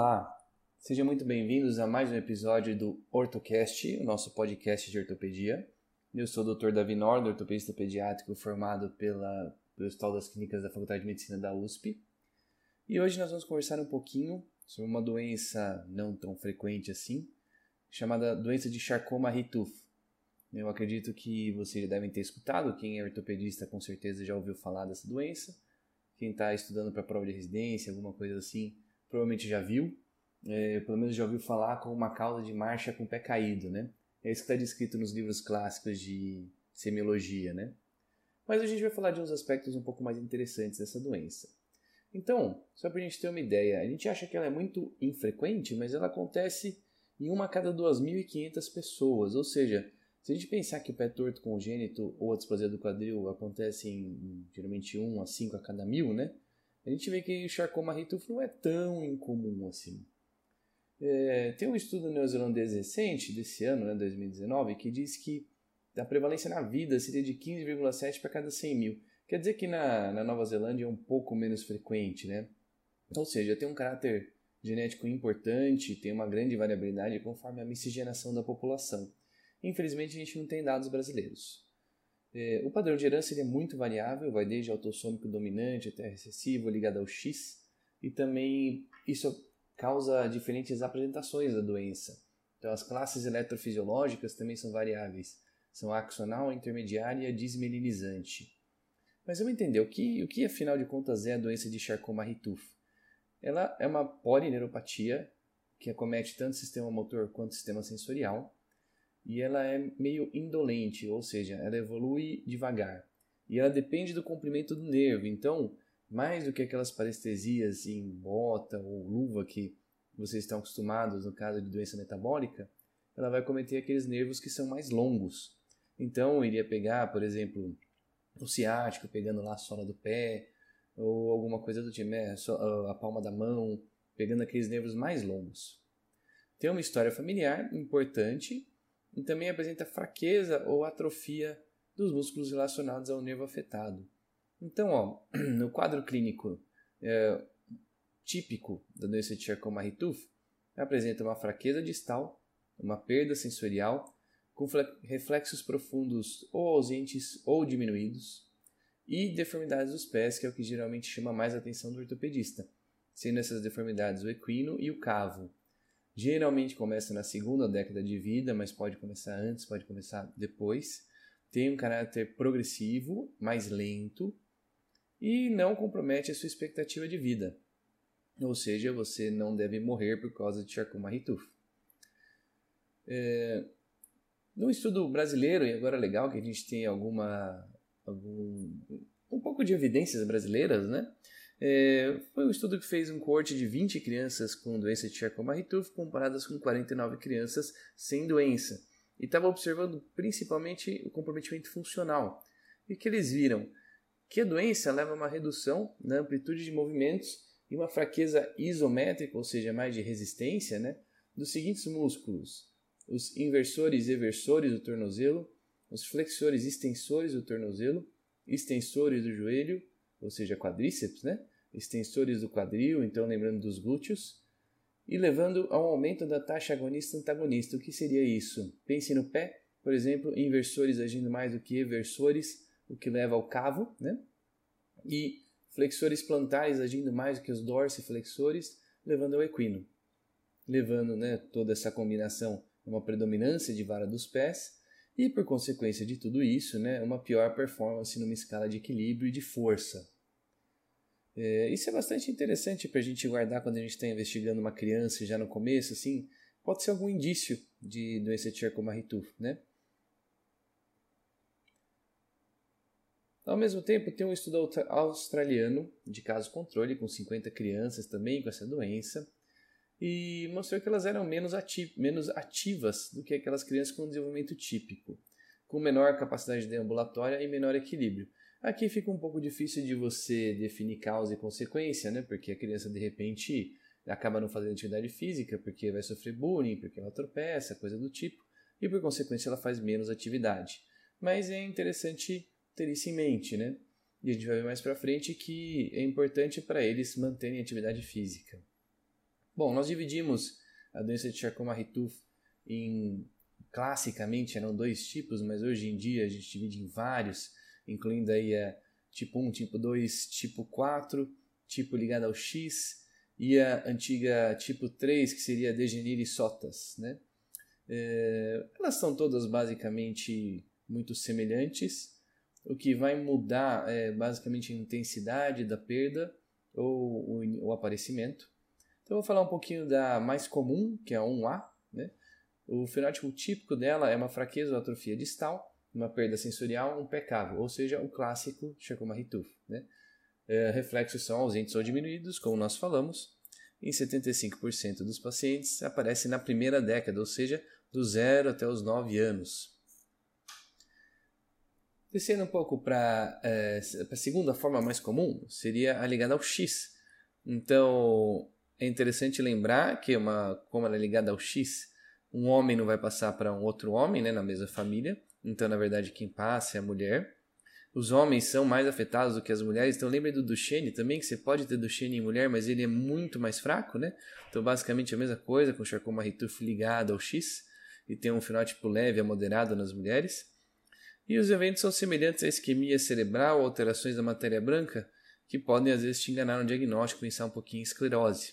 Olá, sejam muito bem-vindos a mais um episódio do OrtoCast, o nosso podcast de ortopedia. Eu sou o Dr. Davi Nord, ortopedista pediátrico formado pela, pelo Hospital das Clínicas da Faculdade de Medicina da USP. E hoje nós vamos conversar um pouquinho sobre uma doença não tão frequente assim, chamada doença de Charcot-Marie-Tooth. Eu acredito que vocês já devem ter escutado, quem é ortopedista com certeza já ouviu falar dessa doença. Quem está estudando para prova de residência, alguma coisa assim, provavelmente já viu, é, pelo menos já ouviu falar com uma causa de marcha com o pé caído, né? É isso que está descrito nos livros clássicos de semiologia, né? Mas a gente vai falar de uns aspectos um pouco mais interessantes dessa doença. Então, só para a gente ter uma ideia, a gente acha que ela é muito infrequente, mas ela acontece em uma a cada 2.500 pessoas, ou seja, se a gente pensar que o pé torto congênito ou a displasia do quadril acontece em geralmente 1 a 5 a cada mil, né? A gente vê que o Charcot-Marie-Tooth não é tão incomum assim. É, tem um estudo neozelandês recente, desse ano, né, 2019, que diz que a prevalência na vida seria de 15,7 para cada 100 mil. Quer dizer que na, na Nova Zelândia é um pouco menos frequente, né? Ou seja, tem um caráter genético importante, tem uma grande variabilidade conforme a miscigenação da população. Infelizmente, a gente não tem dados brasileiros. É, o padrão de herança é muito variável, vai desde autossômico dominante até recessivo, ligado ao X, e também isso causa diferentes apresentações da doença. Então, as classes eletrofisiológicas também são variáveis, são axonal, intermediária e desmelinizante. Mas vamos entender o que, o que afinal de contas é a doença de Charcot-Marie-Tooth. Ela é uma polineuropatia que acomete tanto o sistema motor quanto o sistema sensorial e ela é meio indolente, ou seja, ela evolui devagar. E ela depende do comprimento do nervo. Então, mais do que aquelas parestesias em bota ou luva que vocês estão acostumados no caso de doença metabólica, ela vai cometer aqueles nervos que são mais longos. Então, iria pegar, por exemplo, o ciático, pegando lá a sola do pé, ou alguma coisa do tipo, a palma da mão, pegando aqueles nervos mais longos. Tem uma história familiar importante e também apresenta fraqueza ou atrofia dos músculos relacionados ao nervo afetado. Então, ó, no quadro clínico é, típico da doença de Charcot-Marie-Tooth, apresenta uma fraqueza distal, uma perda sensorial, com reflexos profundos ou ausentes ou diminuídos, e deformidades dos pés, que é o que geralmente chama mais a atenção do ortopedista, sendo essas deformidades o equino e o cavo. Geralmente começa na segunda década de vida, mas pode começar antes, pode começar depois. Tem um caráter progressivo, mais lento e não compromete a sua expectativa de vida. Ou seja, você não deve morrer por causa de Charcot-Marie-Tooth. É, no estudo brasileiro, e agora é legal que a gente tem alguma, algum, um pouco de evidências brasileiras, né? É, foi um estudo que fez um corte de 20 crianças com doença de Charcot-Marie-Tooth comparadas com 49 crianças sem doença. E estava observando principalmente o comprometimento funcional. E que eles viram que a doença leva a uma redução na amplitude de movimentos e uma fraqueza isométrica, ou seja, mais de resistência, né, dos seguintes músculos: os inversores e eversores do tornozelo, os flexores e extensores do tornozelo, extensores do joelho, ou seja, quadríceps, né? Extensores do quadril, então lembrando dos glúteos, e levando a um aumento da taxa agonista-antagonista. O que seria isso? Pense no pé, por exemplo, inversores agindo mais do que eversores, o que leva ao cavo, né? e flexores plantares agindo mais do que os dorsiflexores, levando ao equino. Levando né, toda essa combinação a uma predominância de vara dos pés e, por consequência de tudo isso, né, uma pior performance numa escala de equilíbrio e de força. É, isso é bastante interessante para a gente guardar quando a gente está investigando uma criança já no começo, assim, pode ser algum indício de doença de Charcot-Marie-Tooth, né? Ao mesmo tempo, tem um estudo australiano de caso controle com 50 crianças também com essa doença, e mostrou que elas eram menos, ati menos ativas do que aquelas crianças com desenvolvimento típico, com menor capacidade deambulatória e menor equilíbrio. Aqui fica um pouco difícil de você definir causa e consequência, né? Porque a criança de repente acaba não fazendo atividade física porque vai sofrer bullying, porque ela tropeça, coisa do tipo, e por consequência ela faz menos atividade. Mas é interessante ter isso em mente, né? E a gente vai ver mais para frente que é importante para eles manterem atividade física. Bom, nós dividimos a doença de Charcot-Marie-Tooth em classicamente eram dois tipos, mas hoje em dia a gente divide em vários, incluindo aí a tipo 1, tipo 2, tipo 4, tipo ligado ao X e a antiga tipo 3, que seria Degenir e Sotas, né? É, elas são todas basicamente muito semelhantes. O que vai mudar é basicamente a intensidade da perda ou o, o aparecimento. Então, eu vou falar um pouquinho da mais comum, que é a 1A. Né? O fenótipo típico dela é uma fraqueza ou atrofia distal, uma perda sensorial, pecado, ou seja, o clássico Charcot-Marie-Tooth. Né? É, reflexos são ausentes ou diminuídos, como nós falamos. Em 75% dos pacientes aparece na primeira década, ou seja, do zero até os 9 anos. Descendo um pouco para é, a segunda forma mais comum, seria a ligada ao X. Então, é interessante lembrar que, uma, como ela é ligada ao X, um homem não vai passar para um outro homem né, na mesma família. Então, na verdade, quem passa é a mulher. Os homens são mais afetados do que as mulheres. Então, lembre do Duchenne também, que você pode ter Duchenne em mulher, mas ele é muito mais fraco, né? Então, basicamente, a mesma coisa com o Charcot-Marie-Tooth ligado ao X e tem um fenótipo leve a moderado nas mulheres. E os eventos são semelhantes à isquemia cerebral, alterações da matéria branca, que podem às vezes te enganar no diagnóstico, pensar um pouquinho em esclerose.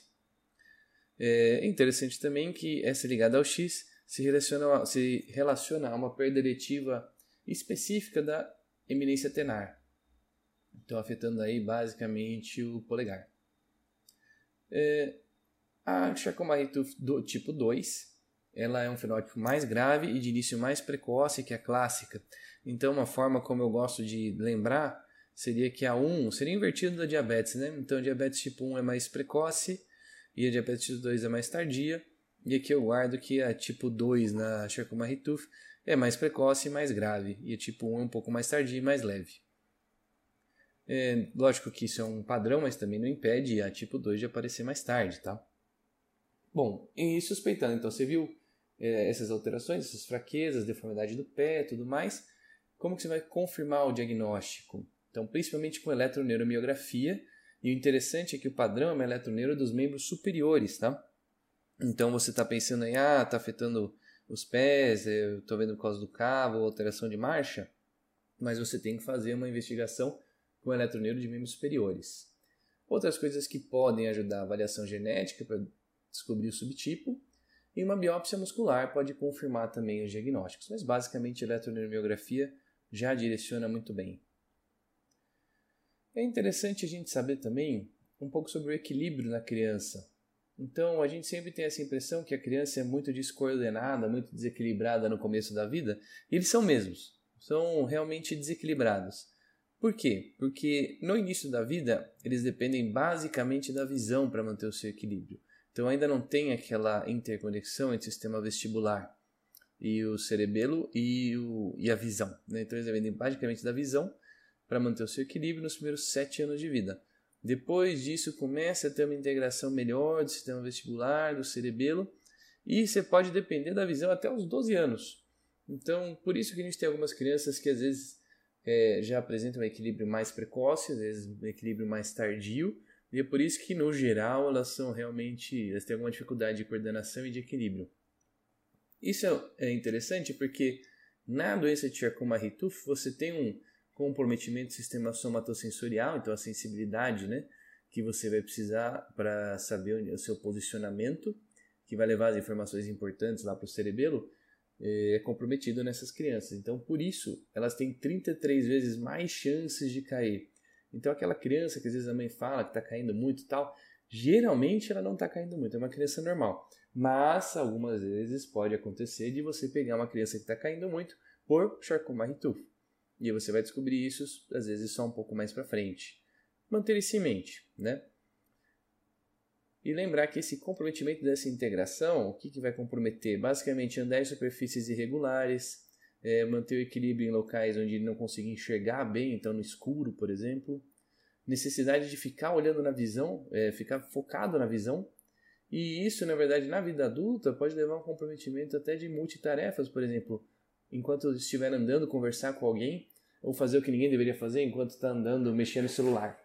É interessante também que essa ligada ao X se relaciona, se relaciona a uma perda eretiva específica da eminência tenar. Então, afetando aí basicamente o polegar. É, a Charcot-Marie-Tooth do tipo 2 ela é um fenótipo mais grave e de início mais precoce que a clássica. Então, uma forma como eu gosto de lembrar seria que a 1 seria invertido da diabetes, né? Então, a diabetes tipo 1 é mais precoce e a diabetes tipo 2 é mais tardia. E aqui eu guardo que a tipo 2 na Charcot-Marie-Tooth é mais precoce e mais grave, e a tipo 1 é um pouco mais tardia e mais leve. É, lógico que isso é um padrão, mas também não impede a tipo 2 de aparecer mais tarde, tá? Bom, e suspeitando, então, você viu é, essas alterações, essas fraquezas, deformidade do pé tudo mais, como que você vai confirmar o diagnóstico? Então, principalmente com eletroneuromiografia, e o interessante é que o padrão é uma eletroneuro dos membros superiores, tá? Então, você está pensando em, ah, está afetando os pés, eu estou vendo por causa do cavo, alteração de marcha, mas você tem que fazer uma investigação com eletroneuro de membros superiores. Outras coisas que podem ajudar a avaliação genética para descobrir o subtipo e uma biópsia muscular pode confirmar também os diagnósticos, mas basicamente a eletroneuromiografia já direciona muito bem. É interessante a gente saber também um pouco sobre o equilíbrio na criança. Então, a gente sempre tem essa impressão que a criança é muito descoordenada, muito desequilibrada no começo da vida, e eles são mesmos, são realmente desequilibrados. Por quê? Porque no início da vida, eles dependem basicamente da visão para manter o seu equilíbrio. Então ainda não tem aquela interconexão entre o sistema vestibular e o cerebelo e, o, e a visão. Né? Então eles dependem basicamente da visão para manter o seu equilíbrio nos primeiros sete anos de vida. Depois disso começa a ter uma integração melhor do sistema vestibular, do cerebelo, e você pode depender da visão até os 12 anos. Então, por isso que a gente tem algumas crianças que às vezes é, já apresentam um equilíbrio mais precoce, às vezes um equilíbrio mais tardio, e é por isso que, no geral, elas são realmente. Elas têm alguma dificuldade de coordenação e de equilíbrio. Isso é interessante porque na doença de Charcot-Marie-Tooth você tem um comprometimento do sistema somatosensorial, então a sensibilidade, né, que você vai precisar para saber o seu posicionamento, que vai levar as informações importantes lá para o cerebelo, é comprometido nessas crianças. Então, por isso, elas têm 33 vezes mais chances de cair então aquela criança que às vezes a mãe fala que está caindo muito e tal, geralmente ela não está caindo muito, é uma criança normal. Mas algumas vezes pode acontecer de você pegar uma criança que está caindo muito por Charcot-Marie-Tooth. E você vai descobrir isso às vezes só um pouco mais para frente. Manter isso em mente, né? E lembrar que esse comprometimento dessa integração, o que, que vai comprometer? Basicamente andar em superfícies irregulares, é, manter o equilíbrio em locais onde ele não consiga enxergar bem, então no escuro, por exemplo. Necessidade de ficar olhando na visão, é, ficar focado na visão. E isso, na verdade, na vida adulta pode levar a um comprometimento até de multitarefas, por exemplo, enquanto estiver andando, conversar com alguém, ou fazer o que ninguém deveria fazer enquanto está andando, mexendo no celular.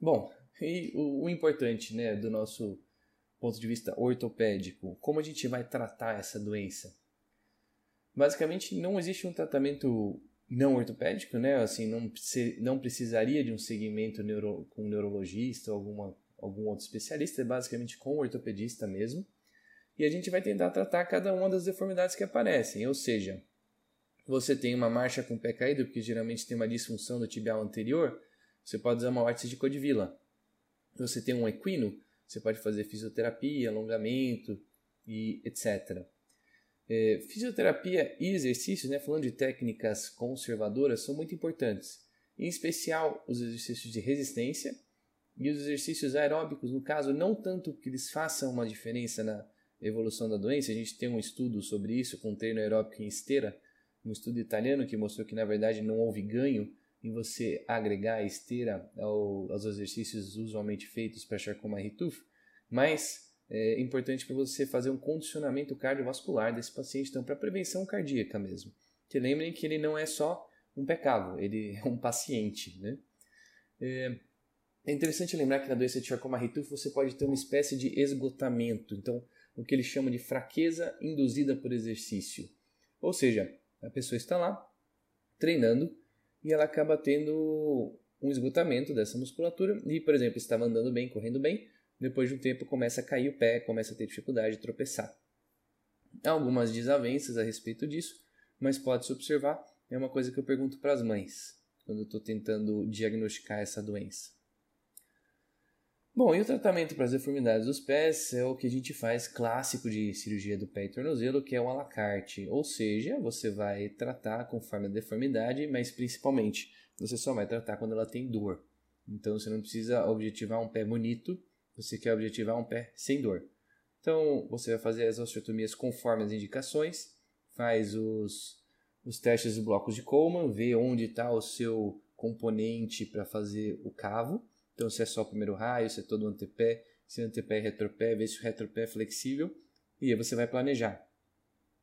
Bom, e o, o importante, né, do nosso ponto de vista ortopédico, como a gente vai tratar essa doença? Basicamente, não existe um tratamento não ortopédico, né? Assim, não, não precisaria de um segmento neuro, com um neurologista ou alguma, algum outro especialista, é basicamente com o ortopedista mesmo. E a gente vai tentar tratar cada uma das deformidades que aparecem, ou seja, você tem uma marcha com o pé caído, porque geralmente tem uma disfunção do tibial anterior, você pode usar uma órtese de Codivila. Você tem um equino, você pode fazer fisioterapia, alongamento e etc. É, fisioterapia e exercícios, né, falando de técnicas conservadoras, são muito importantes. Em especial os exercícios de resistência e os exercícios aeróbicos, no caso, não tanto que eles façam uma diferença na evolução da doença, a gente tem um estudo sobre isso com treino aeróbico em esteira, um estudo italiano que mostrou que na verdade não houve ganho em você agregar a esteira ao, aos exercícios usualmente feitos para Charcot-Marie-Tooth, mas é importante para você fazer um condicionamento cardiovascular desse paciente, então para prevenção cardíaca mesmo. Que lembrem que ele não é só um pecado, ele é um paciente, né? É, é interessante lembrar que na doença de Charcot-Marie-Tooth você pode ter uma espécie de esgotamento, então o que ele chama de fraqueza induzida por exercício. Ou seja, a pessoa está lá treinando e ela acaba tendo um esgotamento dessa musculatura e, por exemplo, estava andando bem, correndo bem, depois de um tempo começa a cair o pé, começa a ter dificuldade de tropeçar. Há algumas desavenças a respeito disso, mas pode-se observar, é uma coisa que eu pergunto para as mães quando eu estou tentando diagnosticar essa doença. Bom, e o tratamento para as deformidades dos pés é o que a gente faz clássico de cirurgia do pé e tornozelo, que é o à la carte. Ou seja, você vai tratar conforme a deformidade, mas principalmente você só vai tratar quando ela tem dor. Então você não precisa objetivar um pé bonito, você quer objetivar um pé sem dor. Então você vai fazer as osteotomias conforme as indicações, faz os, os testes de blocos de Coleman, vê onde está o seu componente para fazer o cavo então, se é só o primeiro raio, se é todo o antepé, se é antepé e retropé, vê se o retropé é flexível e aí você vai planejar.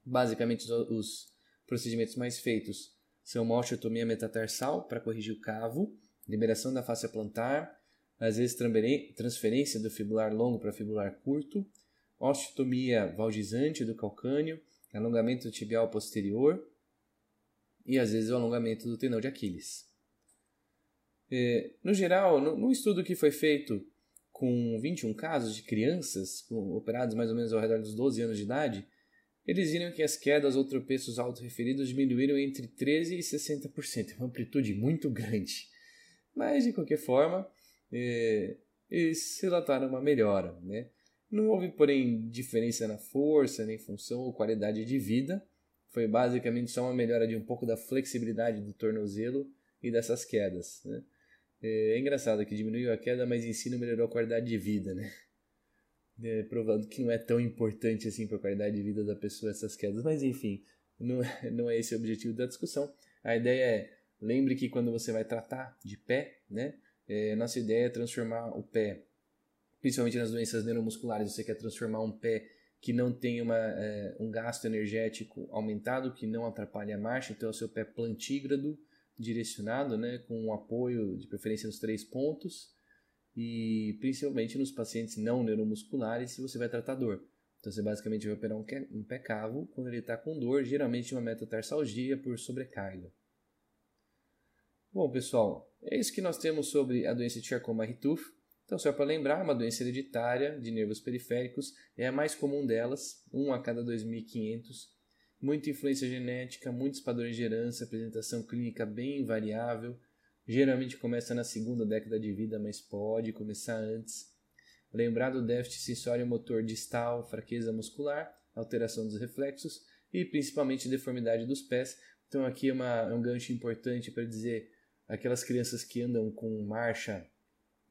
Basicamente, os, os procedimentos mais feitos são uma osteotomia metatarsal para corrigir o cavo, liberação da face plantar, às vezes transferência do fibular longo para fibular curto, osteotomia valgizante do calcâneo, alongamento tibial posterior e às vezes o alongamento do tendão de Aquiles. É, no geral, no, estudo que foi feito com 21 casos de crianças com, operados mais ou menos ao redor dos 12 anos de idade, eles viram que as quedas ou tropeços autorreferidos diminuíram entre 13% e 60%, uma amplitude muito grande. Mas, de qualquer forma, é, eles relataram uma melhora. Né? Não houve, porém, diferença na força, nem função ou qualidade de vida. Foi basicamente só uma melhora de um pouco da flexibilidade do tornozelo e dessas quedas. Né? É, é engraçado que diminuiu a queda, mas em si não melhorou a qualidade de vida, né? É, provando que não é tão importante assim para a qualidade de vida da pessoa essas quedas. Mas enfim, não, é, não é esse o objetivo da discussão. A ideia é, lembre que quando você vai tratar de pé, né? É, nossa ideia é transformar o pé, principalmente nas doenças neuromusculares, você quer transformar um pé que não tem uma, é, um gasto energético aumentado, que não atrapalhe a marcha, então é o seu pé plantígrado, direcionado, né, com um apoio de preferência nos três pontos e principalmente nos pacientes não neuromusculares se você vai tratar dor. Então você basicamente vai operar um, um pé cavo quando ele está com dor, geralmente uma metatarsalgia por sobrecarga. Bom pessoal, é isso que nós temos sobre a doença de Charcot-Marie-Tooth. Então só para lembrar, uma doença hereditária de nervos periféricos é a mais comum delas, 1 a cada 2.500 muita influência genética, muitos padrões de herança, apresentação clínica bem variável. Geralmente começa na segunda década de vida, mas pode começar antes. Lembrar do déficit sensório motor distal, fraqueza muscular, alteração dos reflexos e principalmente deformidade dos pés. Então aqui é, uma, é um gancho importante para dizer aquelas crianças que andam com marcha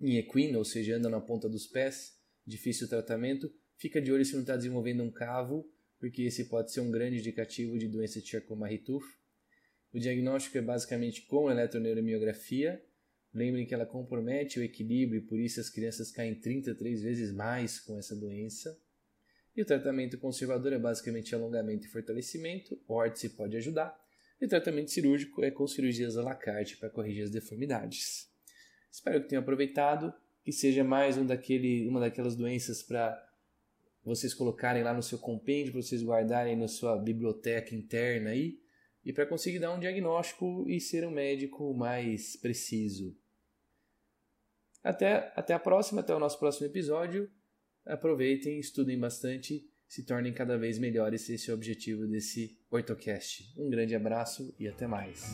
em equina, ou seja, andam na ponta dos pés, difícil tratamento, fica de olho se não está desenvolvendo um cavo porque esse pode ser um grande indicativo de doença de Charcot-Marie-Tooth. O diagnóstico é basicamente com eletroneuromiografia. Lembrem que ela compromete o equilíbrio por isso as crianças caem 33 vezes mais com essa doença. E o tratamento conservador é basicamente alongamento e fortalecimento. Órtese pode ajudar. E o tratamento cirúrgico é com cirurgias à la carte para corrigir as deformidades. Espero que tenham aproveitado. que seja mais um daquele, uma daquelas doenças para vocês colocarem lá no seu compêndio, para vocês guardarem na sua biblioteca interna aí, e para conseguir dar um diagnóstico e ser um médico mais preciso. Até, até a próxima, até o nosso próximo episódio. Aproveitem, estudem bastante, se tornem cada vez melhores. Esse é o objetivo desse OrtoCast. Um grande abraço e até mais.